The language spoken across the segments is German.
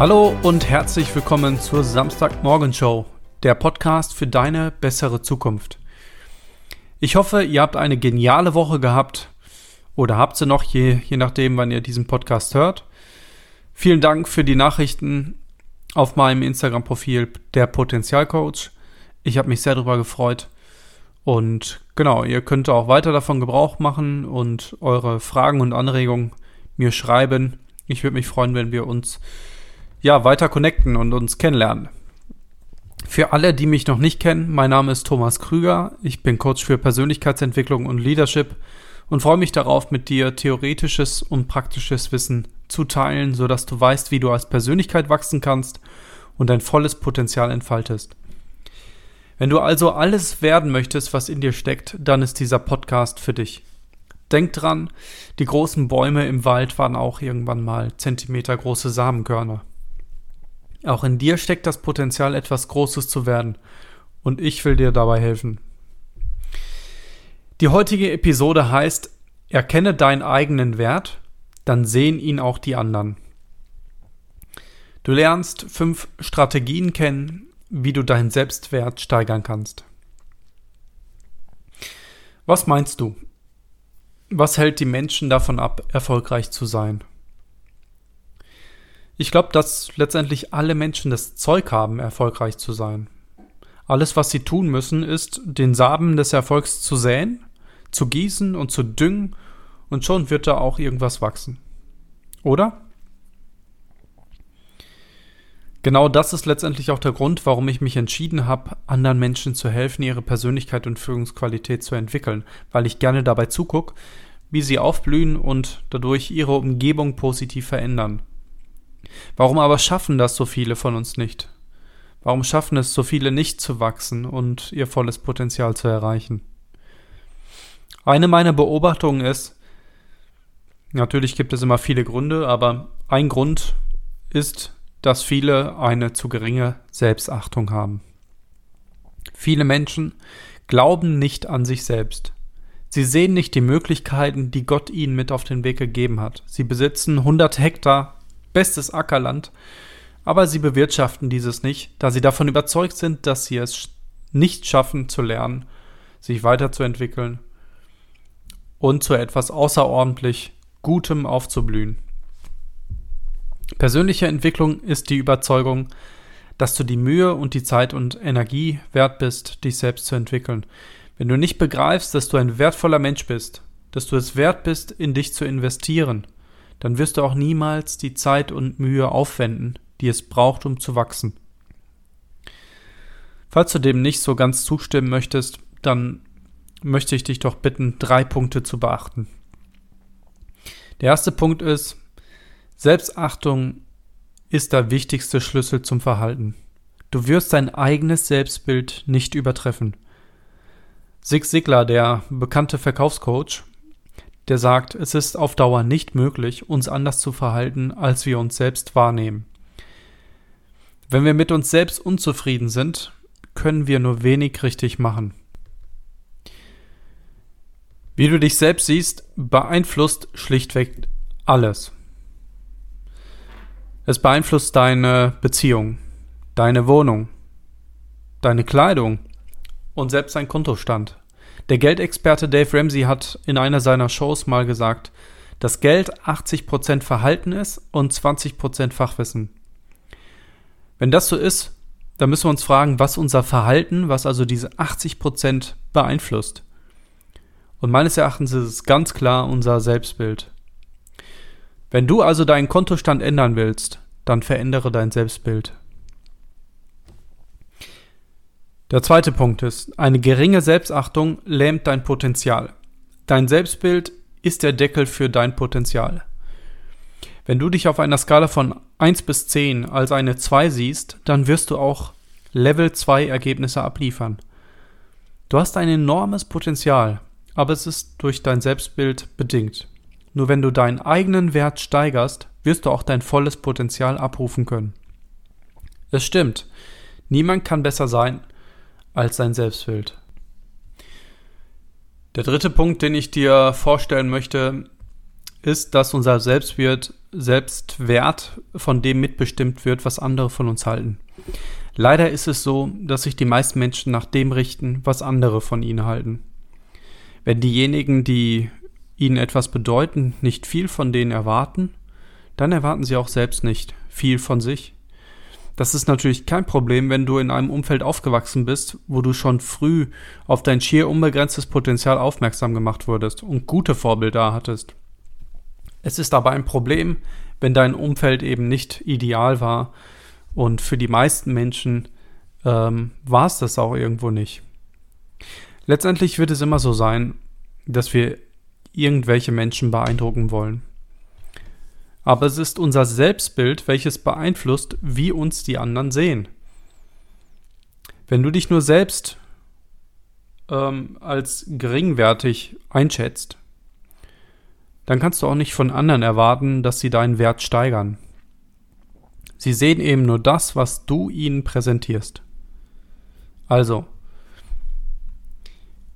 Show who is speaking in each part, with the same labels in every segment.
Speaker 1: Hallo und herzlich willkommen zur Samstagmorgen-Show, der Podcast für deine bessere Zukunft. Ich hoffe, ihr habt eine geniale Woche gehabt oder habt sie noch, je, je nachdem, wann ihr diesen Podcast hört. Vielen Dank für die Nachrichten auf meinem Instagram-Profil der Potenzialcoach. Ich habe mich sehr darüber gefreut. Und genau, ihr könnt auch weiter davon Gebrauch machen und eure Fragen und Anregungen mir schreiben. Ich würde mich freuen, wenn wir uns ja, weiter connecten und uns kennenlernen. Für alle, die mich noch nicht kennen, mein Name ist Thomas Krüger. Ich bin Coach für Persönlichkeitsentwicklung und Leadership und freue mich darauf, mit dir theoretisches und praktisches Wissen zu teilen, sodass du weißt, wie du als Persönlichkeit wachsen kannst und dein volles Potenzial entfaltest. Wenn du also alles werden möchtest, was in dir steckt, dann ist dieser Podcast für dich. Denk dran, die großen Bäume im Wald waren auch irgendwann mal zentimetergroße Samenkörner. Auch in dir steckt das Potenzial, etwas Großes zu werden. Und ich will dir dabei helfen. Die heutige Episode heißt, erkenne deinen eigenen Wert, dann sehen ihn auch die anderen. Du lernst fünf Strategien kennen, wie du deinen Selbstwert steigern kannst. Was meinst du? Was hält die Menschen davon ab, erfolgreich zu sein? Ich glaube, dass letztendlich alle Menschen das Zeug haben, erfolgreich zu sein. Alles, was sie tun müssen, ist, den Samen des Erfolgs zu säen, zu gießen und zu düngen, und schon wird da auch irgendwas wachsen. Oder? Genau das ist letztendlich auch der Grund, warum ich mich entschieden habe, anderen Menschen zu helfen, ihre Persönlichkeit und Führungsqualität zu entwickeln, weil ich gerne dabei zugucke, wie sie aufblühen und dadurch ihre Umgebung positiv verändern. Warum aber schaffen das so viele von uns nicht? Warum schaffen es so viele nicht zu wachsen und ihr volles Potenzial zu erreichen? Eine meiner Beobachtungen ist, natürlich gibt es immer viele Gründe, aber ein Grund ist, dass viele eine zu geringe Selbstachtung haben. Viele Menschen glauben nicht an sich selbst. Sie sehen nicht die Möglichkeiten, die Gott ihnen mit auf den Weg gegeben hat. Sie besitzen 100 Hektar bestes Ackerland, aber sie bewirtschaften dieses nicht, da sie davon überzeugt sind, dass sie es nicht schaffen zu lernen, sich weiterzuentwickeln und zu etwas außerordentlich Gutem aufzublühen. Persönliche Entwicklung ist die Überzeugung, dass du die Mühe und die Zeit und Energie wert bist, dich selbst zu entwickeln. Wenn du nicht begreifst, dass du ein wertvoller Mensch bist, dass du es wert bist, in dich zu investieren, dann wirst du auch niemals die Zeit und Mühe aufwenden, die es braucht, um zu wachsen. Falls du dem nicht so ganz zustimmen möchtest, dann möchte ich dich doch bitten, drei Punkte zu beachten. Der erste Punkt ist, Selbstachtung ist der wichtigste Schlüssel zum Verhalten. Du wirst dein eigenes Selbstbild nicht übertreffen. Sig Sigler, der bekannte Verkaufscoach, der sagt, es ist auf Dauer nicht möglich, uns anders zu verhalten, als wir uns selbst wahrnehmen. Wenn wir mit uns selbst unzufrieden sind, können wir nur wenig richtig machen. Wie du dich selbst siehst, beeinflusst schlichtweg alles. Es beeinflusst deine Beziehung, deine Wohnung, deine Kleidung und selbst dein Kontostand. Der Geldexperte Dave Ramsey hat in einer seiner Shows mal gesagt, dass Geld 80% Verhalten ist und 20% Fachwissen. Wenn das so ist, dann müssen wir uns fragen, was unser Verhalten, was also diese 80% beeinflusst. Und meines Erachtens ist es ganz klar unser Selbstbild. Wenn du also deinen Kontostand ändern willst, dann verändere dein Selbstbild. Der zweite Punkt ist, eine geringe Selbstachtung lähmt dein Potenzial. Dein Selbstbild ist der Deckel für dein Potenzial. Wenn du dich auf einer Skala von 1 bis 10 als eine 2 siehst, dann wirst du auch Level 2 Ergebnisse abliefern. Du hast ein enormes Potenzial, aber es ist durch dein Selbstbild bedingt. Nur wenn du deinen eigenen Wert steigerst, wirst du auch dein volles Potenzial abrufen können. Es stimmt, niemand kann besser sein, als sein Selbstbild. Der dritte Punkt, den ich dir vorstellen möchte, ist, dass unser Selbstwert, Selbstwert von dem mitbestimmt wird, was andere von uns halten. Leider ist es so, dass sich die meisten Menschen nach dem richten, was andere von ihnen halten. Wenn diejenigen, die ihnen etwas bedeuten, nicht viel von denen erwarten, dann erwarten sie auch selbst nicht viel von sich. Das ist natürlich kein Problem, wenn du in einem Umfeld aufgewachsen bist, wo du schon früh auf dein schier unbegrenztes Potenzial aufmerksam gemacht wurdest und gute Vorbilder hattest. Es ist aber ein Problem, wenn dein Umfeld eben nicht ideal war und für die meisten Menschen ähm, war es das auch irgendwo nicht. Letztendlich wird es immer so sein, dass wir irgendwelche Menschen beeindrucken wollen. Aber es ist unser Selbstbild, welches beeinflusst, wie uns die anderen sehen. Wenn du dich nur selbst ähm, als geringwertig einschätzt, dann kannst du auch nicht von anderen erwarten, dass sie deinen Wert steigern. Sie sehen eben nur das, was du ihnen präsentierst. Also,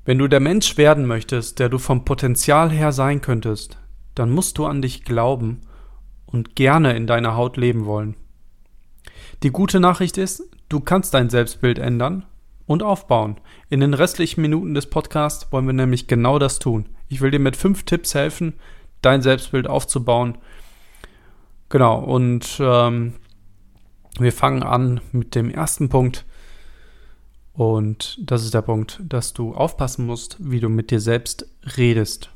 Speaker 1: wenn du der Mensch werden möchtest, der du vom Potenzial her sein könntest, dann musst du an dich glauben und gerne in deiner Haut leben wollen. Die gute Nachricht ist, du kannst dein Selbstbild ändern und aufbauen. In den restlichen Minuten des Podcasts wollen wir nämlich genau das tun. Ich will dir mit fünf Tipps helfen, dein Selbstbild aufzubauen. Genau, und ähm, wir fangen an mit dem ersten Punkt. Und das ist der Punkt, dass du aufpassen musst, wie du mit dir selbst redest.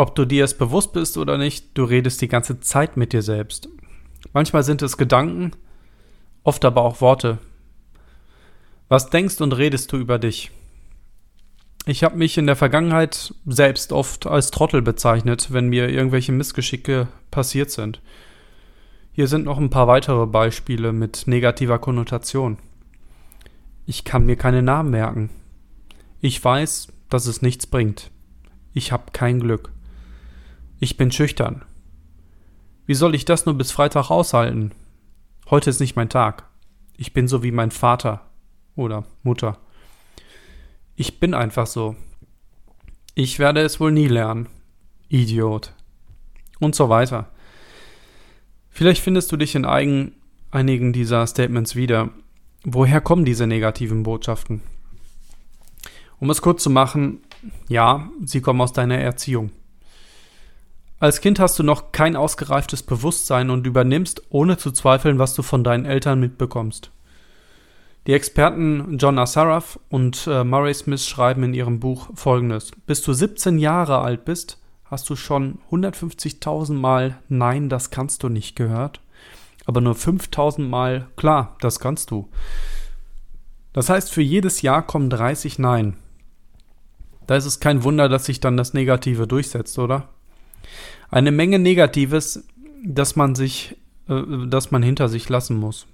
Speaker 1: Ob du dir es bewusst bist oder nicht, du redest die ganze Zeit mit dir selbst. Manchmal sind es Gedanken, oft aber auch Worte. Was denkst und redest du über dich? Ich habe mich in der Vergangenheit selbst oft als Trottel bezeichnet, wenn mir irgendwelche Missgeschicke passiert sind. Hier sind noch ein paar weitere Beispiele mit negativer Konnotation. Ich kann mir keine Namen merken. Ich weiß, dass es nichts bringt. Ich habe kein Glück. Ich bin schüchtern. Wie soll ich das nur bis Freitag aushalten? Heute ist nicht mein Tag. Ich bin so wie mein Vater oder Mutter. Ich bin einfach so. Ich werde es wohl nie lernen. Idiot. Und so weiter. Vielleicht findest du dich in eigen, einigen dieser Statements wieder. Woher kommen diese negativen Botschaften? Um es kurz zu machen, ja, sie kommen aus deiner Erziehung. Als Kind hast du noch kein ausgereiftes Bewusstsein und übernimmst, ohne zu zweifeln, was du von deinen Eltern mitbekommst. Die Experten John Assaraf und äh, Murray Smith schreiben in ihrem Buch folgendes: Bis du 17 Jahre alt bist, hast du schon 150.000 Mal Nein, das kannst du nicht gehört, aber nur 5.000 Mal Klar, das kannst du. Das heißt, für jedes Jahr kommen 30 Nein. Da ist es kein Wunder, dass sich dann das Negative durchsetzt, oder? Eine Menge Negatives, das man sich, äh, das man hinter sich lassen muss.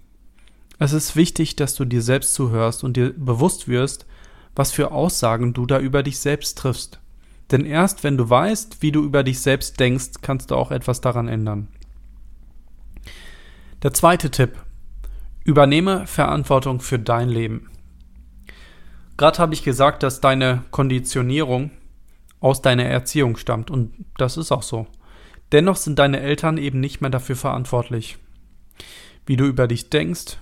Speaker 1: Es ist wichtig, dass du dir selbst zuhörst und dir bewusst wirst, was für Aussagen du da über dich selbst triffst. Denn erst wenn du weißt, wie du über dich selbst denkst, kannst du auch etwas daran ändern. Der zweite Tipp. Übernehme Verantwortung für dein Leben. Gerade habe ich gesagt, dass deine Konditionierung aus deiner Erziehung stammt und das ist auch so. Dennoch sind deine Eltern eben nicht mehr dafür verantwortlich, wie du über dich denkst.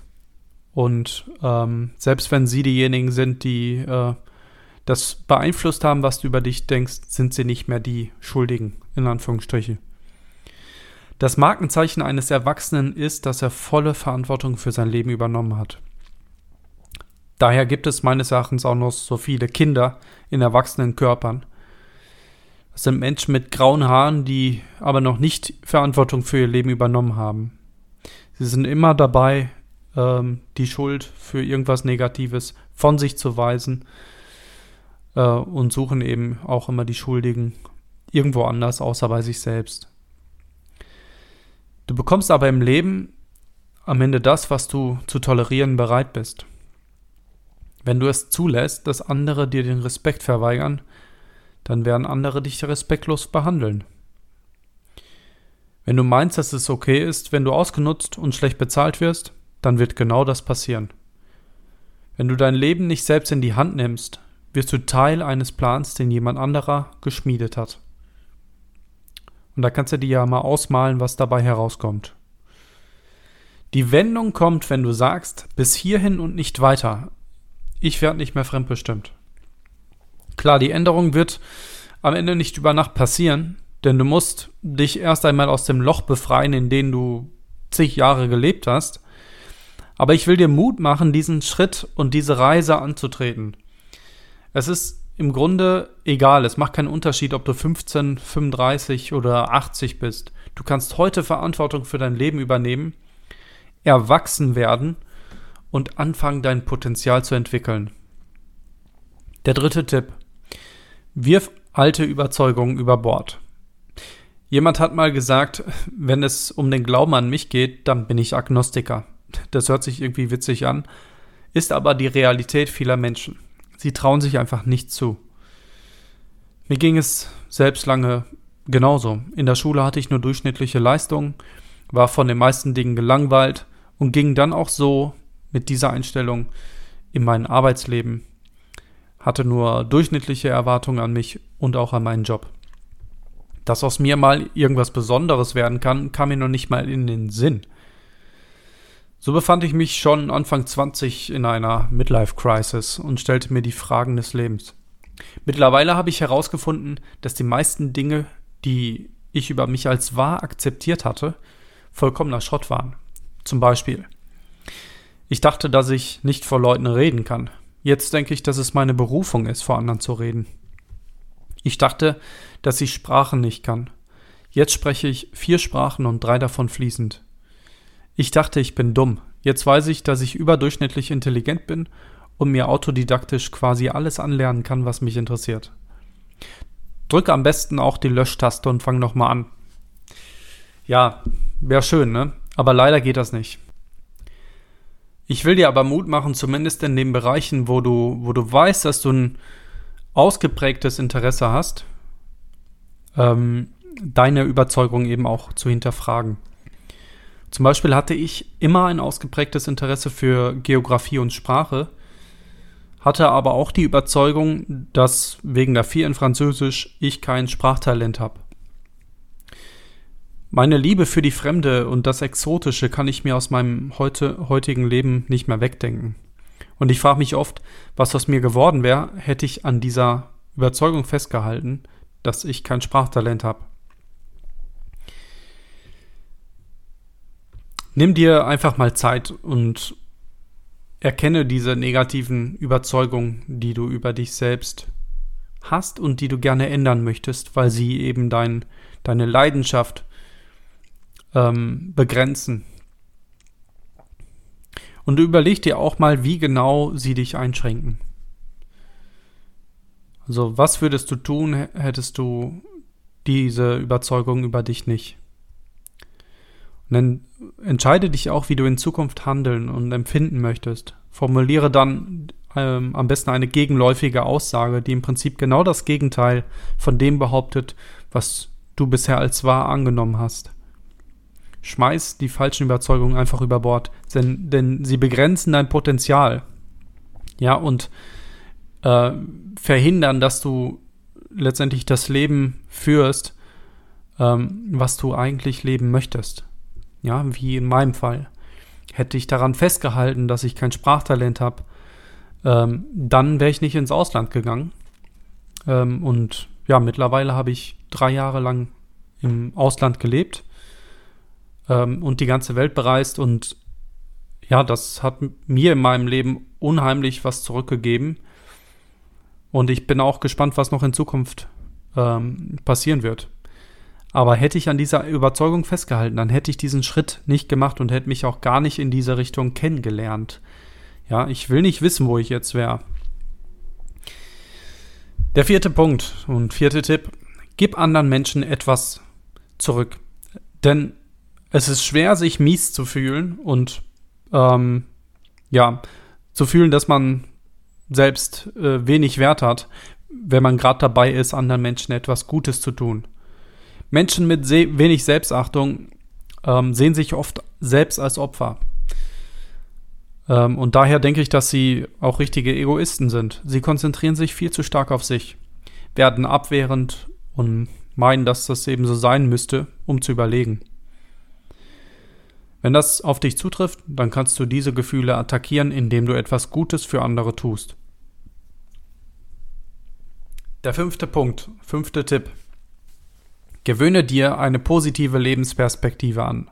Speaker 1: Und ähm, selbst wenn sie diejenigen sind, die äh, das beeinflusst haben, was du über dich denkst, sind sie nicht mehr die Schuldigen, in Anführungsstriche. Das Markenzeichen eines Erwachsenen ist, dass er volle Verantwortung für sein Leben übernommen hat. Daher gibt es meines Erachtens auch noch so viele Kinder in erwachsenen Körpern, das sind Menschen mit grauen Haaren, die aber noch nicht Verantwortung für ihr Leben übernommen haben. Sie sind immer dabei, ähm, die Schuld für irgendwas Negatives von sich zu weisen äh, und suchen eben auch immer die Schuldigen irgendwo anders, außer bei sich selbst. Du bekommst aber im Leben am Ende das, was du zu tolerieren bereit bist. Wenn du es zulässt, dass andere dir den Respekt verweigern, dann werden andere dich respektlos behandeln. Wenn du meinst, dass es okay ist, wenn du ausgenutzt und schlecht bezahlt wirst, dann wird genau das passieren. Wenn du dein Leben nicht selbst in die Hand nimmst, wirst du Teil eines Plans, den jemand anderer geschmiedet hat. Und da kannst du dir ja mal ausmalen, was dabei herauskommt. Die Wendung kommt, wenn du sagst, bis hierhin und nicht weiter. Ich werde nicht mehr fremdbestimmt. Klar, die Änderung wird am Ende nicht über Nacht passieren, denn du musst dich erst einmal aus dem Loch befreien, in dem du zig Jahre gelebt hast. Aber ich will dir Mut machen, diesen Schritt und diese Reise anzutreten. Es ist im Grunde egal, es macht keinen Unterschied, ob du 15, 35 oder 80 bist. Du kannst heute Verantwortung für dein Leben übernehmen, erwachsen werden und anfangen, dein Potenzial zu entwickeln. Der dritte Tipp. Wirf alte Überzeugungen über Bord. Jemand hat mal gesagt, wenn es um den Glauben an mich geht, dann bin ich Agnostiker. Das hört sich irgendwie witzig an, ist aber die Realität vieler Menschen. Sie trauen sich einfach nicht zu. Mir ging es selbst lange genauso. In der Schule hatte ich nur durchschnittliche Leistungen, war von den meisten Dingen gelangweilt und ging dann auch so mit dieser Einstellung in mein Arbeitsleben. Hatte nur durchschnittliche Erwartungen an mich und auch an meinen Job. Dass aus mir mal irgendwas Besonderes werden kann, kam mir noch nicht mal in den Sinn. So befand ich mich schon Anfang 20 in einer Midlife-Crisis und stellte mir die Fragen des Lebens. Mittlerweile habe ich herausgefunden, dass die meisten Dinge, die ich über mich als wahr akzeptiert hatte, vollkommener Schrott waren. Zum Beispiel, ich dachte, dass ich nicht vor Leuten reden kann. Jetzt denke ich, dass es meine Berufung ist, vor anderen zu reden. Ich dachte, dass ich Sprachen nicht kann. Jetzt spreche ich vier Sprachen und drei davon fließend. Ich dachte, ich bin dumm. Jetzt weiß ich, dass ich überdurchschnittlich intelligent bin und mir autodidaktisch quasi alles anlernen kann, was mich interessiert. Drücke am besten auch die Löschtaste und fang nochmal an. Ja, wäre schön, ne? Aber leider geht das nicht. Ich will dir aber Mut machen, zumindest in den Bereichen, wo du, wo du weißt, dass du ein ausgeprägtes Interesse hast, ähm, deine Überzeugung eben auch zu hinterfragen. Zum Beispiel hatte ich immer ein ausgeprägtes Interesse für Geografie und Sprache, hatte aber auch die Überzeugung, dass wegen der vier in Französisch ich kein Sprachtalent habe. Meine Liebe für die Fremde und das Exotische kann ich mir aus meinem heute, heutigen Leben nicht mehr wegdenken. Und ich frage mich oft, was aus mir geworden wäre, hätte ich an dieser Überzeugung festgehalten, dass ich kein Sprachtalent habe. Nimm dir einfach mal Zeit und erkenne diese negativen Überzeugungen, die du über dich selbst hast und die du gerne ändern möchtest, weil sie eben dein, deine Leidenschaft ähm, begrenzen. Und überleg dir auch mal, wie genau sie dich einschränken. Also, was würdest du tun, hättest du diese Überzeugung über dich nicht? Und dann entscheide dich auch, wie du in Zukunft handeln und empfinden möchtest. Formuliere dann ähm, am besten eine gegenläufige Aussage, die im Prinzip genau das Gegenteil von dem behauptet, was du bisher als wahr angenommen hast. Schmeiß die falschen Überzeugungen einfach über Bord, denn, denn sie begrenzen dein Potenzial. Ja, und äh, verhindern, dass du letztendlich das Leben führst, ähm, was du eigentlich leben möchtest ja, wie in meinem Fall. Hätte ich daran festgehalten, dass ich kein Sprachtalent habe, ähm, dann wäre ich nicht ins Ausland gegangen. Ähm, und ja, mittlerweile habe ich drei Jahre lang im Ausland gelebt ähm, und die ganze Welt bereist. Und ja, das hat mir in meinem Leben unheimlich was zurückgegeben. Und ich bin auch gespannt, was noch in Zukunft ähm, passieren wird. Aber hätte ich an dieser Überzeugung festgehalten, dann hätte ich diesen Schritt nicht gemacht und hätte mich auch gar nicht in diese Richtung kennengelernt. Ja, ich will nicht wissen, wo ich jetzt wäre. Der vierte Punkt und vierte Tipp. Gib anderen Menschen etwas zurück. Denn es ist schwer, sich mies zu fühlen und ähm, ja, zu fühlen, dass man selbst äh, wenig Wert hat, wenn man gerade dabei ist, anderen Menschen etwas Gutes zu tun. Menschen mit wenig Selbstachtung ähm, sehen sich oft selbst als Opfer. Ähm, und daher denke ich, dass sie auch richtige Egoisten sind. Sie konzentrieren sich viel zu stark auf sich, werden abwehrend und meinen, dass das eben so sein müsste, um zu überlegen. Wenn das auf dich zutrifft, dann kannst du diese Gefühle attackieren, indem du etwas Gutes für andere tust. Der fünfte Punkt, fünfte Tipp. Gewöhne dir eine positive Lebensperspektive an.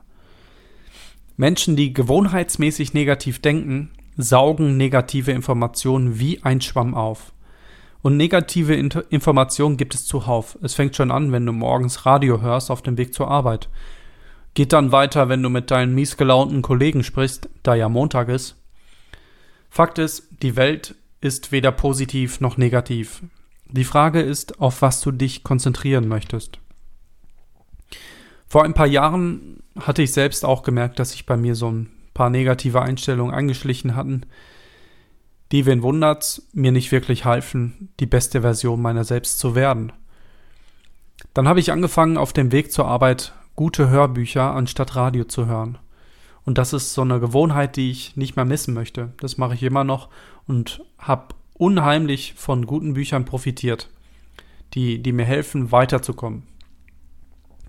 Speaker 1: Menschen, die gewohnheitsmäßig negativ denken, saugen negative Informationen wie ein Schwamm auf. Und negative Informationen gibt es zuhauf. Es fängt schon an, wenn du morgens Radio hörst auf dem Weg zur Arbeit. Geht dann weiter, wenn du mit deinen miesgelaunten Kollegen sprichst, da ja Montag ist. Fakt ist, die Welt ist weder positiv noch negativ. Die Frage ist, auf was du dich konzentrieren möchtest. Vor ein paar Jahren hatte ich selbst auch gemerkt, dass sich bei mir so ein paar negative Einstellungen angeschlichen hatten, die, wen wundert's, mir nicht wirklich halfen, die beste Version meiner selbst zu werden. Dann habe ich angefangen, auf dem Weg zur Arbeit gute Hörbücher anstatt Radio zu hören. Und das ist so eine Gewohnheit, die ich nicht mehr missen möchte. Das mache ich immer noch und habe unheimlich von guten Büchern profitiert, die, die mir helfen, weiterzukommen.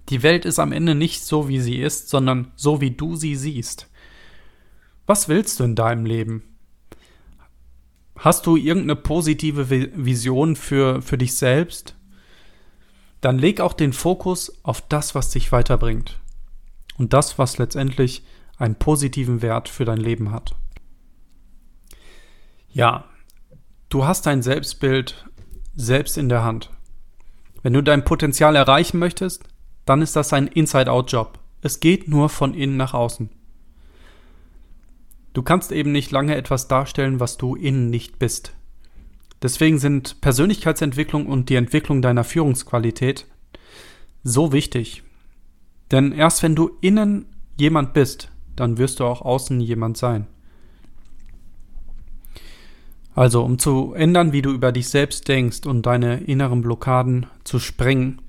Speaker 1: Die Welt ist am Ende nicht so, wie sie ist, sondern so, wie du sie siehst. Was willst du in deinem Leben? Hast du irgendeine positive Vision für, für dich selbst? Dann leg auch den Fokus auf das, was dich weiterbringt. Und das, was letztendlich einen positiven Wert für dein Leben hat. Ja, du hast dein Selbstbild selbst in der Hand. Wenn du dein Potenzial erreichen möchtest, dann ist das ein Inside-Out-Job. Es geht nur von innen nach außen. Du kannst eben nicht lange etwas darstellen, was du innen nicht bist. Deswegen sind Persönlichkeitsentwicklung und die Entwicklung deiner Führungsqualität so wichtig. Denn erst wenn du innen jemand bist, dann wirst du auch außen jemand sein. Also, um zu ändern, wie du über dich selbst denkst und deine inneren Blockaden zu sprengen,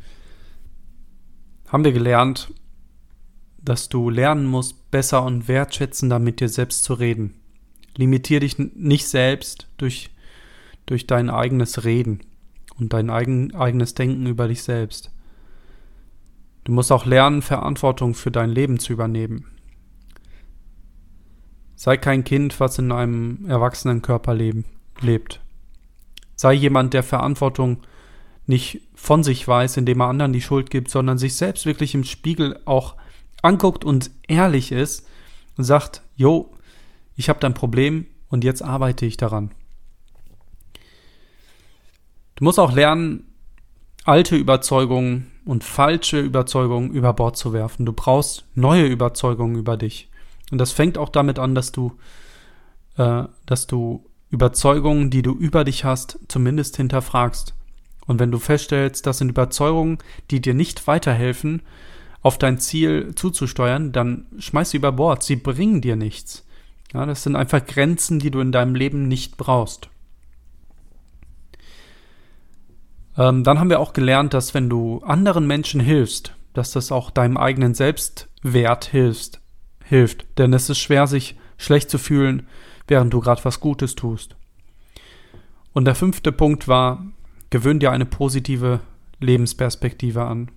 Speaker 1: haben wir gelernt, dass du lernen musst, besser und wertschätzender mit dir selbst zu reden. Limitier dich nicht selbst durch durch dein eigenes Reden und dein eigen, eigenes Denken über dich selbst. Du musst auch lernen, Verantwortung für dein Leben zu übernehmen. Sei kein Kind, was in einem erwachsenen Körper leben, lebt. Sei jemand, der Verantwortung nicht von sich weiß, indem er anderen die Schuld gibt, sondern sich selbst wirklich im Spiegel auch anguckt und ehrlich ist und sagt, Jo, ich habe dein Problem und jetzt arbeite ich daran. Du musst auch lernen, alte Überzeugungen und falsche Überzeugungen über Bord zu werfen. Du brauchst neue Überzeugungen über dich. Und das fängt auch damit an, dass du, äh, dass du Überzeugungen, die du über dich hast, zumindest hinterfragst. Und wenn du feststellst, das sind Überzeugungen, die dir nicht weiterhelfen, auf dein Ziel zuzusteuern, dann schmeiß sie über Bord. Sie bringen dir nichts. Ja, das sind einfach Grenzen, die du in deinem Leben nicht brauchst. Ähm, dann haben wir auch gelernt, dass wenn du anderen Menschen hilfst, dass das auch deinem eigenen Selbstwert hilft. hilft. Denn es ist schwer, sich schlecht zu fühlen, während du gerade was Gutes tust. Und der fünfte Punkt war, gewöhn dir eine positive Lebensperspektive an.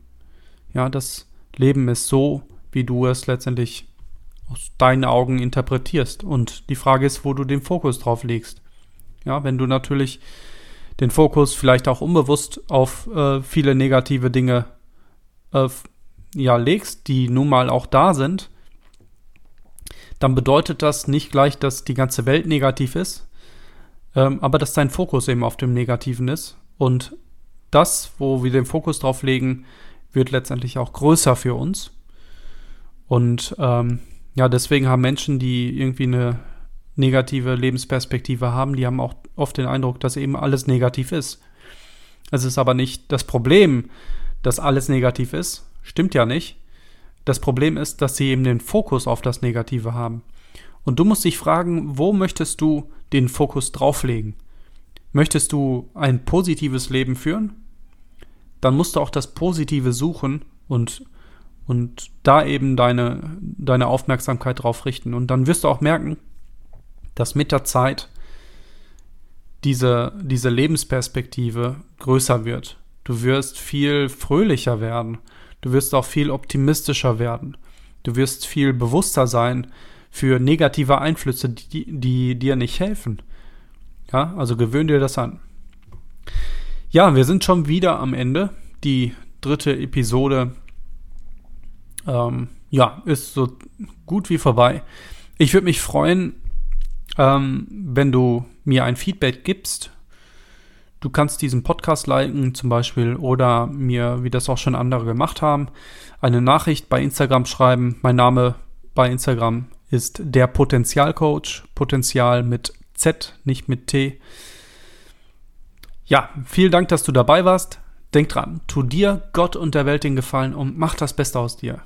Speaker 1: Ja, das Leben ist so, wie du es letztendlich aus deinen Augen interpretierst. Und die Frage ist, wo du den Fokus drauf legst. Ja, wenn du natürlich den Fokus vielleicht auch unbewusst auf äh, viele negative Dinge äh, ja, legst, die nun mal auch da sind, dann bedeutet das nicht gleich, dass die ganze Welt negativ ist, ähm, aber dass dein Fokus eben auf dem Negativen ist. Und das, wo wir den Fokus drauf legen, wird letztendlich auch größer für uns. Und ähm, ja, deswegen haben Menschen, die irgendwie eine negative Lebensperspektive haben, die haben auch oft den Eindruck, dass eben alles negativ ist. Es ist aber nicht das Problem, dass alles negativ ist. Stimmt ja nicht. Das Problem ist, dass sie eben den Fokus auf das Negative haben. Und du musst dich fragen, wo möchtest du den Fokus drauflegen? Möchtest du ein positives Leben führen? Dann musst du auch das Positive suchen und, und da eben deine, deine Aufmerksamkeit drauf richten. Und dann wirst du auch merken, dass mit der Zeit diese, diese Lebensperspektive größer wird. Du wirst viel fröhlicher werden. Du wirst auch viel optimistischer werden. Du wirst viel bewusster sein für negative Einflüsse, die, die dir nicht helfen. Ja, also gewöhn dir das an. Ja, wir sind schon wieder am Ende. Die dritte Episode ähm, ja, ist so gut wie vorbei. Ich würde mich freuen, ähm, wenn du mir ein Feedback gibst. Du kannst diesen Podcast liken zum Beispiel oder mir, wie das auch schon andere gemacht haben, eine Nachricht bei Instagram schreiben. Mein Name bei Instagram ist der Potenzialcoach. Potenzial mit Z, nicht mit T. Ja, vielen Dank, dass du dabei warst. Denk dran, tu dir, Gott und der Welt den Gefallen und mach das Beste aus dir.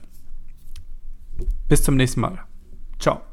Speaker 1: Bis zum nächsten Mal. Ciao.